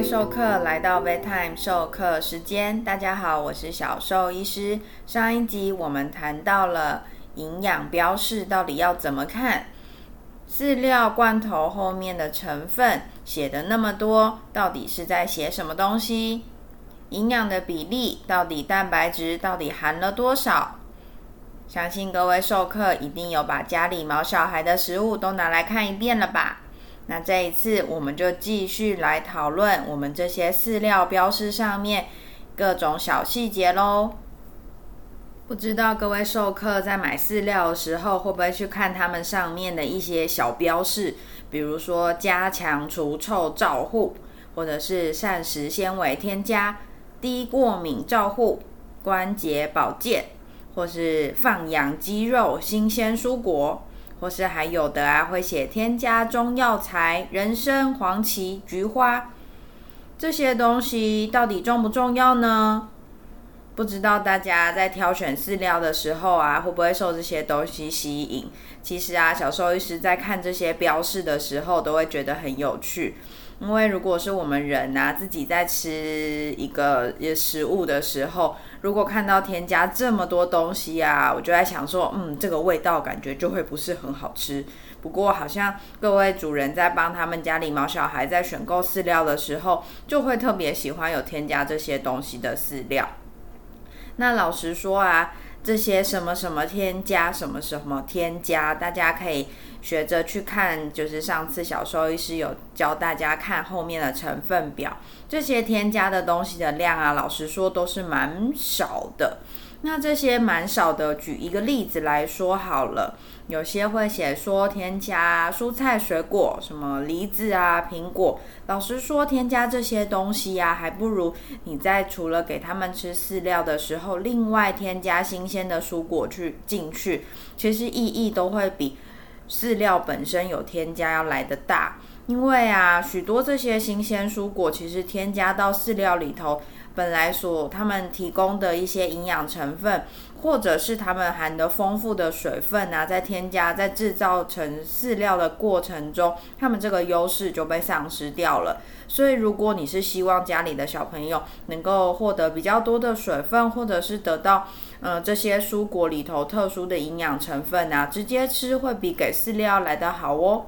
位授课来到 Bedtime 授课时间，大家好，我是小兽医师。上一集我们谈到了营养标示到底要怎么看，饲料罐头后面的成分写的那么多，到底是在写什么东西？营养的比例到底蛋白质到底含了多少？相信各位授课一定有把家里毛小孩的食物都拿来看一遍了吧？那这一次，我们就继续来讨论我们这些饲料标识上面各种小细节喽。不知道各位授课在买饲料的时候，会不会去看他们上面的一些小标示，比如说加强除臭照护，或者是膳食纤维添加、低过敏照护、关节保健，或是放养鸡肉、新鲜蔬果。或是还有的啊，会写添加中药材、人参、黄芪、菊花这些东西到底重不重要呢？不知道大家在挑选饲料的时候啊，会不会受这些东西吸引？其实啊，小兽医师在看这些标示的时候，都会觉得很有趣。因为如果是我们人啊，自己在吃一个食物的时候，如果看到添加这么多东西啊，我就在想说，嗯，这个味道感觉就会不是很好吃。不过好像各位主人在帮他们家里毛小孩在选购饲料的时候，就会特别喜欢有添加这些东西的饲料。那老实说啊。这些什么什么添加，什么什么添加，大家可以学着去看。就是上次小兽医师有教大家看后面的成分表，这些添加的东西的量啊，老实说都是蛮少的。那这些蛮少的，举一个例子来说好了。有些会写说添加蔬菜水果，什么梨子啊、苹果。老实说，添加这些东西呀，还不如你在除了给他们吃饲料的时候，另外添加新鲜的蔬果去进去，其实意义都会比饲料本身有添加要来的大。因为啊，许多这些新鲜蔬果其实添加到饲料里头。本来所他们提供的一些营养成分，或者是他们含的丰富的水分啊，在添加在制造成饲料的过程中，他们这个优势就被丧失掉了。所以，如果你是希望家里的小朋友能够获得比较多的水分，或者是得到嗯这些蔬果里头特殊的营养成分啊，直接吃会比给饲料来得好哦。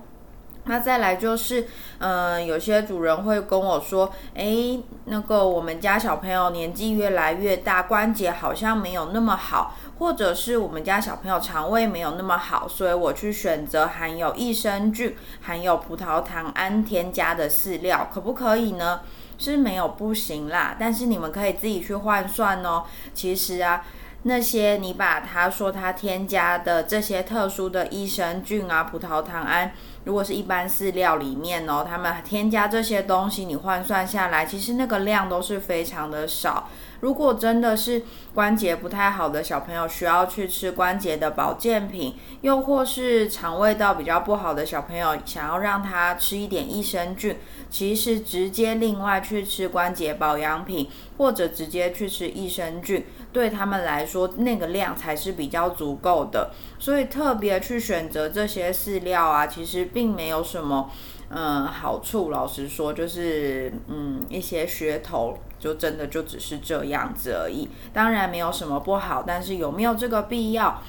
那再来就是，嗯，有些主人会跟我说，诶，那个我们家小朋友年纪越来越大，关节好像没有那么好，或者是我们家小朋友肠胃没有那么好，所以我去选择含有益生菌、含有葡萄糖胺添加的饲料，可不可以呢？是没有不行啦，但是你们可以自己去换算哦。其实啊。那些你把他说他添加的这些特殊的益生菌啊、葡萄糖胺，如果是一般饲料里面哦，他们添加这些东西，你换算下来，其实那个量都是非常的少。如果真的是关节不太好的小朋友，需要去吃关节的保健品，又或是肠胃道比较不好的小朋友，想要让他吃一点益生菌，其实直接另外去吃关节保养品，或者直接去吃益生菌，对他们来说那个量才是比较足够的。所以特别去选择这些饲料啊，其实并没有什么。嗯，好处老实说就是嗯一些噱头，就真的就只是这样子而已。当然没有什么不好，但是有没有这个必要？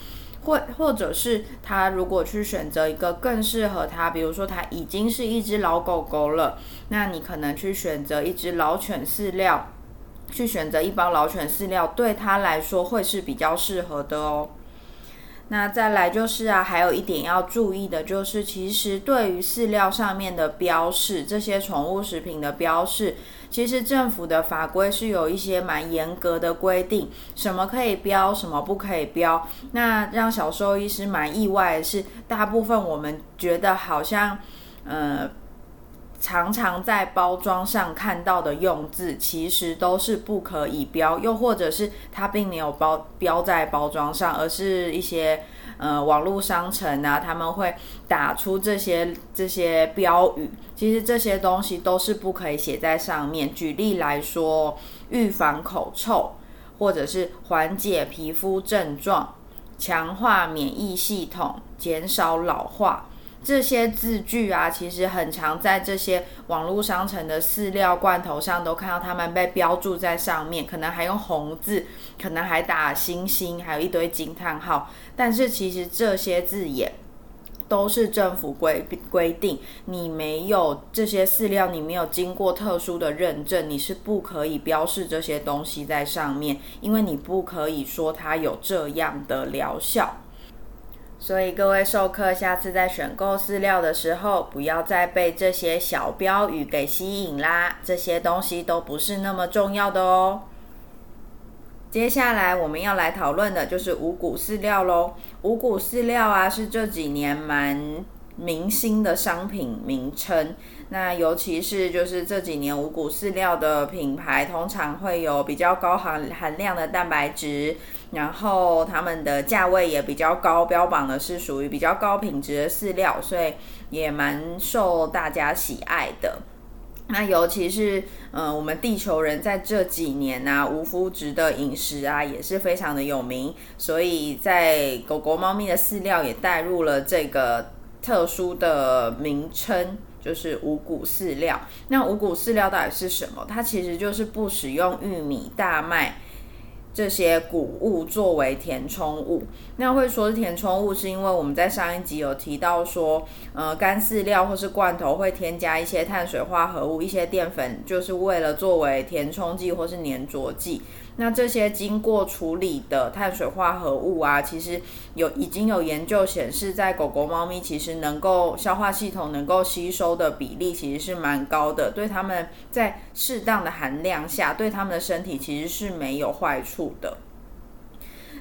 或或者是他如果去选择一个更适合他，比如说他已经是一只老狗狗了，那你可能去选择一只老犬饲料，去选择一包老犬饲料，对他来说会是比较适合的哦。那再来就是啊，还有一点要注意的，就是其实对于饲料上面的标示，这些宠物食品的标示，其实政府的法规是有一些蛮严格的规定，什么可以标，什么不可以标。那让小兽医师蛮意外的是，大部分我们觉得好像，呃。常常在包装上看到的用字，其实都是不可以标，又或者是它并没有包标在包装上，而是一些呃网络商城啊，他们会打出这些这些标语。其实这些东西都是不可以写在上面。举例来说，预防口臭，或者是缓解皮肤症状，强化免疫系统，减少老化。这些字句啊，其实很常在这些网络商城的饲料罐头上都看到他们被标注在上面，可能还用红字，可能还打星星，还有一堆惊叹号。但是其实这些字眼都是政府规规定，你没有这些饲料，你没有经过特殊的认证，你是不可以标示这些东西在上面，因为你不可以说它有这样的疗效。所以各位授课，下次在选购饲料的时候，不要再被这些小标语给吸引啦。这些东西都不是那么重要的哦。接下来我们要来讨论的就是五谷饲料喽。五谷饲料啊，是这几年蛮明星的商品名称。那尤其是就是这几年五谷饲料的品牌，通常会有比较高含含量的蛋白质。然后他们的价位也比较高，标榜的是属于比较高品质的饲料，所以也蛮受大家喜爱的。那尤其是呃，我们地球人在这几年啊，无麸质的饮食啊也是非常的有名，所以在狗狗、猫咪的饲料也带入了这个特殊的名称，就是五谷饲料。那五谷饲料到底是什么？它其实就是不使用玉米、大麦。这些谷物作为填充物，那会说是填充物，是因为我们在上一集有提到说，呃，干饲料或是罐头会添加一些碳水化合物、一些淀粉，就是为了作为填充剂或是粘着剂。那这些经过处理的碳水化合物啊，其实有已经有研究显示，在狗狗、猫咪其实能够消化系统能够吸收的比例其实是蛮高的，对它们在适当的含量下，对它们的身体其实是没有坏处的。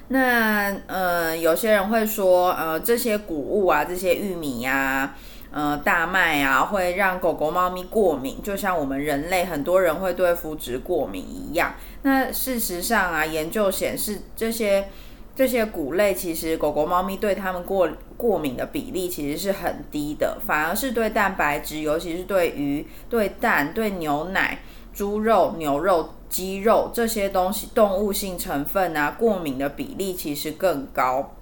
那呃，有些人会说，呃，这些谷物啊，这些玉米呀。呃，大麦啊，会让狗狗、猫咪过敏，就像我们人类很多人会对麸质过敏一样。那事实上啊，研究显示，这些这些谷类其实狗狗、猫咪对它们过过敏的比例其实是很低的，反而是对蛋白质，尤其是对鱼、对蛋、对牛奶、猪肉、牛肉、鸡肉这些东西动物性成分啊，过敏的比例其实更高。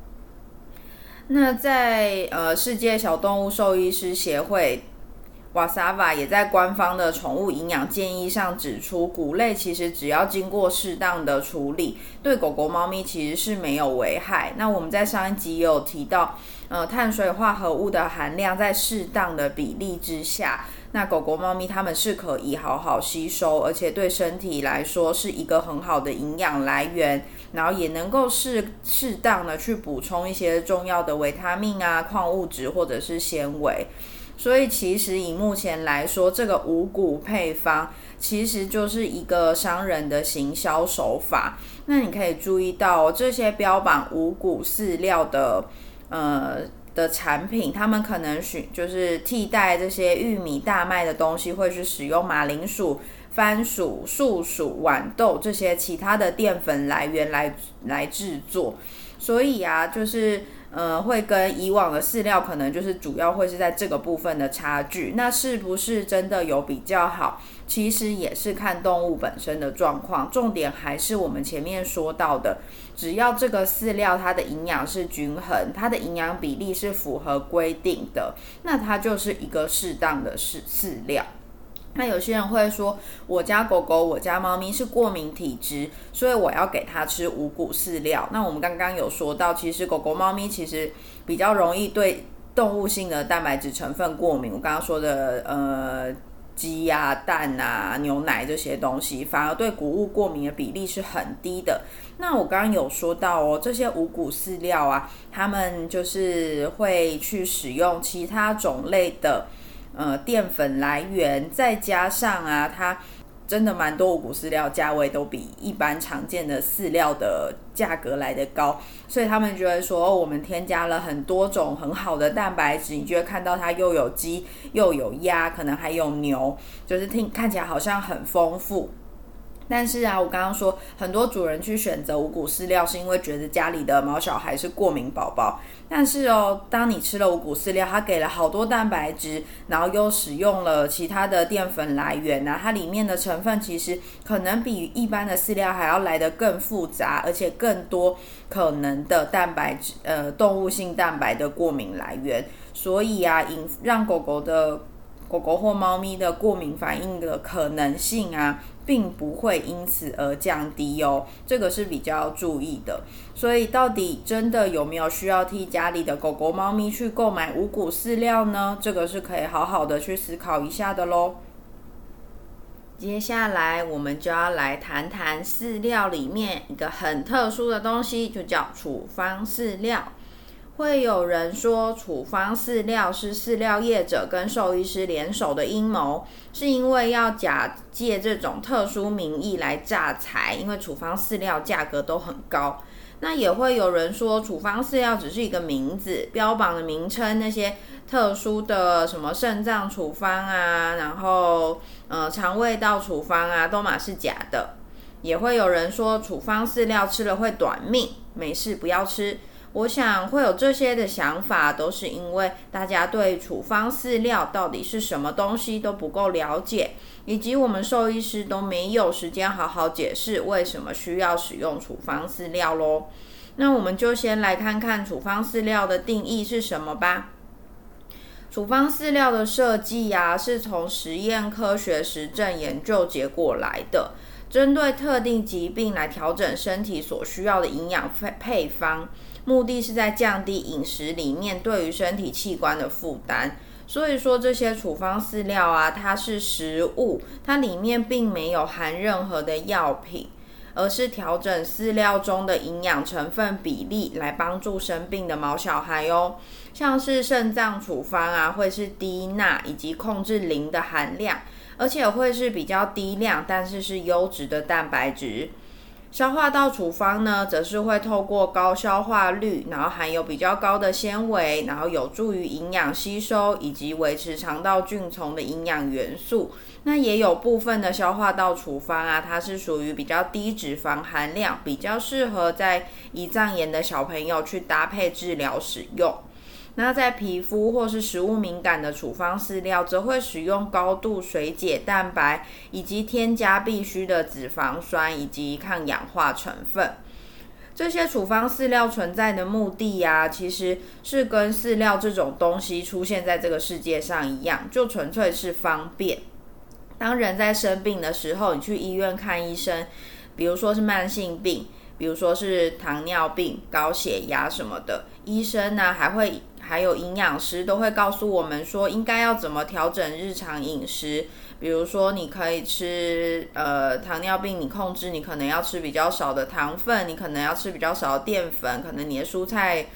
那在呃世界小动物兽医师协会瓦萨瓦也在官方的宠物营养建议上指出，谷类其实只要经过适当的处理，对狗狗、猫咪其实是没有危害。那我们在上一集有提到，呃，碳水化合物的含量在适当的比例之下。那狗狗、猫咪它们是可以好好吸收，而且对身体来说是一个很好的营养来源，然后也能够适适当的去补充一些重要的维他命啊、矿物质或者是纤维。所以其实以目前来说，这个五谷配方其实就是一个商人的行销手法。那你可以注意到这些标榜五谷饲料的，呃。的产品，他们可能选就是替代这些玉米、大麦的东西，会去使用马铃薯、番薯、树薯、豌豆这些其他的淀粉来源来来制作，所以啊，就是。呃，会跟以往的饲料可能就是主要会是在这个部分的差距。那是不是真的有比较好？其实也是看动物本身的状况。重点还是我们前面说到的，只要这个饲料它的营养是均衡，它的营养比例是符合规定的，那它就是一个适当的饲饲料。那有些人会说，我家狗狗、我家猫咪是过敏体质，所以我要给它吃五谷饲料。那我们刚刚有说到，其实狗狗、猫咪其实比较容易对动物性的蛋白质成分过敏。我刚刚说的，呃，鸡呀、蛋啊、牛奶这些东西，反而对谷物过敏的比例是很低的。那我刚刚有说到哦，这些五谷饲料啊，他们就是会去使用其他种类的。呃，淀粉来源再加上啊，它真的蛮多五谷饲料价位都比一般常见的饲料的价格来得高，所以他们觉得说，我们添加了很多种很好的蛋白质，你就会看到它又有鸡又有鸭，可能还有牛，就是听看起来好像很丰富。但是啊，我刚刚说很多主人去选择五谷饲料，是因为觉得家里的毛小孩是过敏宝宝。但是哦，当你吃了五谷饲料，它给了好多蛋白质，然后又使用了其他的淀粉来源呢，它里面的成分其实可能比一般的饲料还要来得更复杂，而且更多可能的蛋白质，呃，动物性蛋白的过敏来源。所以啊，引让狗狗的。狗狗或猫咪的过敏反应的可能性啊，并不会因此而降低哦，这个是比较要注意的。所以，到底真的有没有需要替家里的狗狗、猫咪去购买五谷饲料呢？这个是可以好好的去思考一下的喽。接下来，我们就要来谈谈饲料里面一个很特殊的东西，就叫处方饲料。会有人说，处方饲料是饲料业者跟兽医师联手的阴谋，是因为要假借这种特殊名义来诈财，因为处方饲料价格都很高。那也会有人说，处方饲料只是一个名字，标榜的名称，那些特殊的什么肾脏处方啊，然后呃肠胃道处方啊，都嘛是假的。也会有人说，处方饲料吃了会短命，没事不要吃。我想会有这些的想法，都是因为大家对处方饲料到底是什么东西都不够了解，以及我们兽医师都没有时间好好解释为什么需要使用处方饲料喽。那我们就先来看看处方饲料的定义是什么吧。处方饲料的设计呀，是从实验科学实证研究结果来的，针对特定疾病来调整身体所需要的营养配配方。目的是在降低饮食里面对于身体器官的负担，所以说这些处方饲料啊，它是食物，它里面并没有含任何的药品，而是调整饲料中的营养成分比例来帮助生病的毛小孩哦。像是肾脏处方啊，会是低钠以及控制磷的含量，而且会是比较低量，但是是优质的蛋白质。消化道处方呢，则是会透过高消化率，然后含有比较高的纤维，然后有助于营养吸收以及维持肠道菌丛的营养元素。那也有部分的消化道处方啊，它是属于比较低脂肪含量，比较适合在胰脏炎的小朋友去搭配治疗使用。那在皮肤或是食物敏感的处方饲料，则会使用高度水解蛋白，以及添加必需的脂肪酸以及抗氧化成分。这些处方饲料存在的目的呀，其实是跟饲料这种东西出现在这个世界上一样，就纯粹是方便。当人在生病的时候，你去医院看医生，比如说是慢性病，比如说是糖尿病、高血压什么的，医生呢还会。还有营养师都会告诉我们说，应该要怎么调整日常饮食。比如说，你可以吃呃糖尿病，你控制你可能要吃比较少的糖分，你可能要吃比较少的淀粉，可能你的蔬菜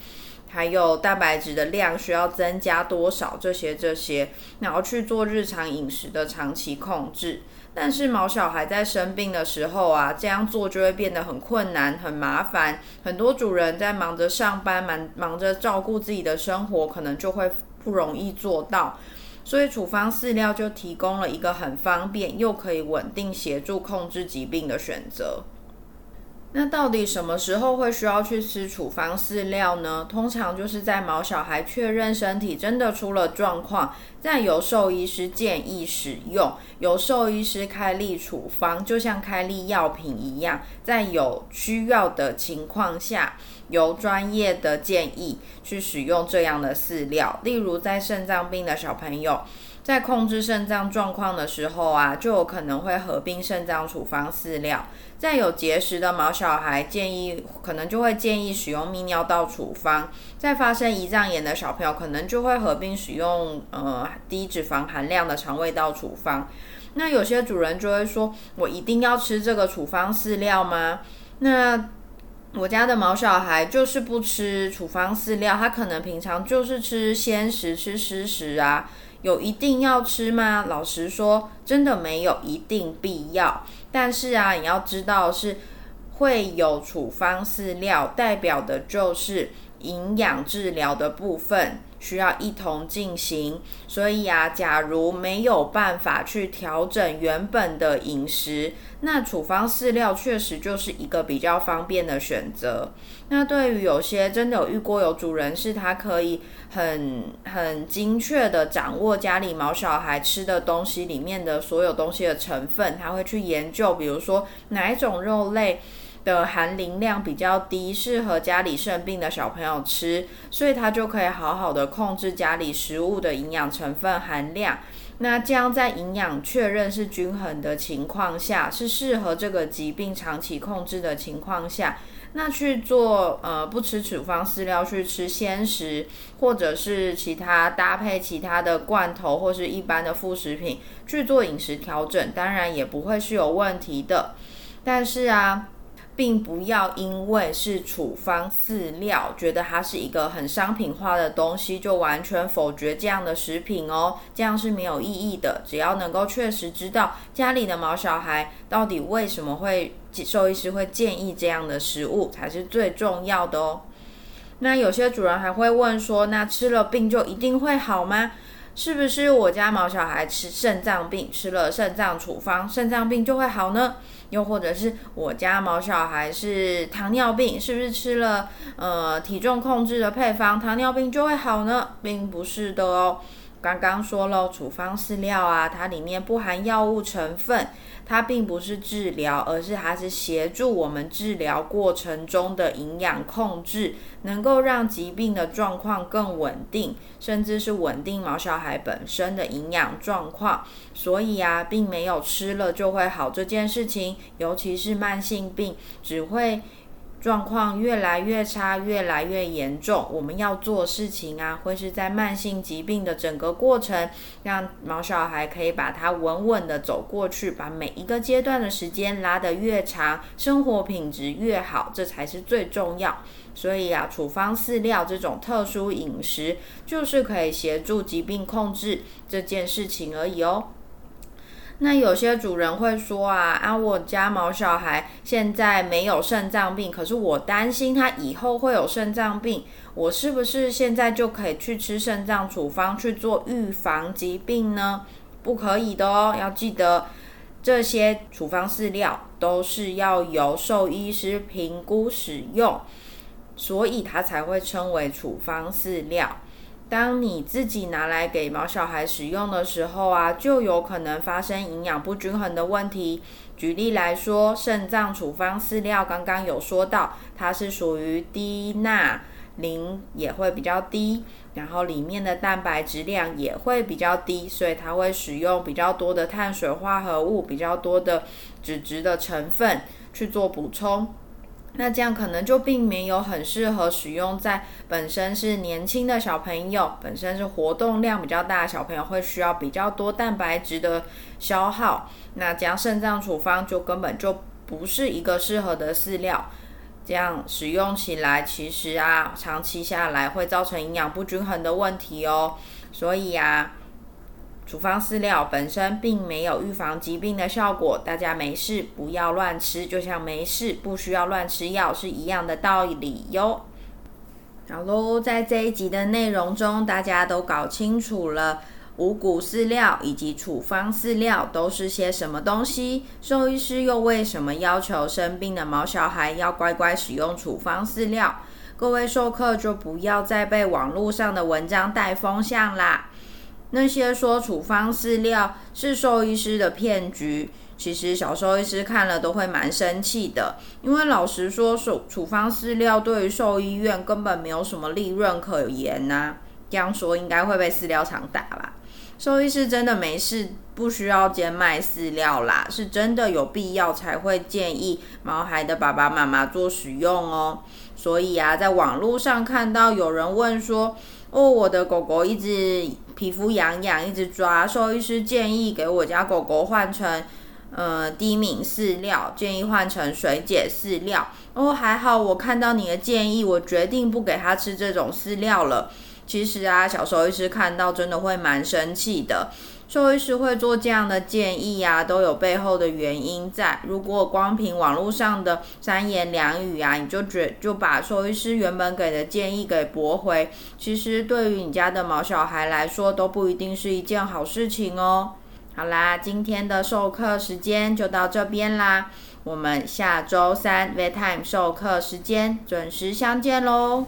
还有蛋白质的量需要增加多少，这些这些，然后去做日常饮食的长期控制。但是毛小孩在生病的时候啊，这样做就会变得很困难、很麻烦。很多主人在忙着上班、忙忙着照顾自己的生活，可能就会不容易做到。所以处方饲料就提供了一个很方便又可以稳定协助控制疾病的选择。那到底什么时候会需要去吃处方饲料呢？通常就是在毛小孩确认身体真的出了状况，再由兽医师建议使用，由兽医师开立处方，就像开立药品一样，在有需要的情况下，由专业的建议去使用这样的饲料。例如在肾脏病的小朋友。在控制肾脏状况的时候啊，就有可能会合并肾脏处方饲料。在有结石的毛小孩，建议可能就会建议使用泌尿道处方。在发生胰脏炎的小朋友，可能就会合并使用呃低脂肪含量的肠胃道处方。那有些主人就会说：“我一定要吃这个处方饲料吗？”那我家的毛小孩就是不吃处方饲料，他可能平常就是吃鲜食、吃湿食啊。有一定要吃吗？老实说，真的没有一定必要。但是啊，你要知道是会有处方饲料，代表的就是营养治疗的部分需要一同进行，所以啊，假如没有办法去调整原本的饮食，那处方饲料确实就是一个比较方便的选择。那对于有些真的有遇过有主人是他可以很很精确的掌握家里毛小孩吃的东西里面的所有东西的成分，他会去研究，比如说哪一种肉类。的含磷量比较低，适合家里生病的小朋友吃，所以它就可以好好的控制家里食物的营养成分含量。那这样在营养确认是均衡的情况下，是适合这个疾病长期控制的情况下，那去做呃不吃处方饲料，去吃鲜食，或者是其他搭配其他的罐头或是一般的副食品去做饮食调整，当然也不会是有问题的。但是啊。并不要因为是处方饲料，觉得它是一个很商品化的东西，就完全否决这样的食品哦，这样是没有意义的。只要能够确实知道家里的毛小孩到底为什么会兽医师会建议这样的食物，才是最重要的哦。那有些主人还会问说，那吃了病就一定会好吗？是不是我家毛小孩吃肾脏病，吃了肾脏处方，肾脏病就会好呢？又或者是我家毛小孩是糖尿病，是不是吃了呃体重控制的配方，糖尿病就会好呢？并不是的哦。刚刚说了，处方饲料啊，它里面不含药物成分。它并不是治疗，而是它是协助我们治疗过程中的营养控制，能够让疾病的状况更稳定，甚至是稳定毛小孩本身的营养状况。所以啊，并没有吃了就会好这件事情，尤其是慢性病，只会。状况越来越差，越来越严重。我们要做事情啊，会是在慢性疾病的整个过程，让毛小孩可以把它稳稳的走过去，把每一个阶段的时间拉得越长，生活品质越好，这才是最重要。所以啊，处方饲料这种特殊饮食，就是可以协助疾病控制这件事情而已哦。那有些主人会说啊啊，我家毛小孩现在没有肾脏病，可是我担心他以后会有肾脏病，我是不是现在就可以去吃肾脏处方去做预防疾病呢？不可以的哦，要记得这些处方饲料都是要由兽医师评估使用，所以它才会称为处方饲料。当你自己拿来给毛小孩使用的时候啊，就有可能发生营养不均衡的问题。举例来说，肾脏处方饲料刚刚有说到，它是属于低钠，磷也会比较低，然后里面的蛋白质量也会比较低，所以它会使用比较多的碳水化合物、比较多的脂质的成分去做补充。那这样可能就并没有很适合使用在本身是年轻的小朋友，本身是活动量比较大的小朋友，会需要比较多蛋白质的消耗。那这样肾脏处方就根本就不是一个适合的饲料，这样使用起来其实啊，长期下来会造成营养不均衡的问题哦。所以啊。处方饲料本身并没有预防疾病的效果，大家没事不要乱吃，就像没事不需要乱吃药是一样的道理哟。好喽，在这一集的内容中，大家都搞清楚了五谷饲料以及处方饲料都是些什么东西，兽医师又为什么要求生病的毛小孩要乖乖使用处方饲料？各位授课就不要再被网络上的文章带风向啦。那些说处方饲料是兽医师的骗局，其实小兽医师看了都会蛮生气的。因为老实说，处处方饲料对于兽医院根本没有什么利润可言呐。这样说应该会被饲料厂打吧？兽医师真的没事，不需要兼卖饲料啦，是真的有必要才会建议毛孩的爸爸妈妈做使用哦。所以啊，在网络上看到有人问说。哦，我的狗狗一直皮肤痒痒，一直抓。兽医师建议给我家狗狗换成呃低敏饲料，建议换成水解饲料。哦，还好我看到你的建议，我决定不给它吃这种饲料了。其实啊，小兽医师看到真的会蛮生气的。兽医师会做这样的建议啊，都有背后的原因在。如果光凭网络上的三言两语啊，你就觉就把兽医师原本给的建议给驳回，其实对于你家的毛小孩来说，都不一定是一件好事情哦。好啦，今天的授课时间就到这边啦，我们下周三 v e t i m e 授课时间准时相见喽。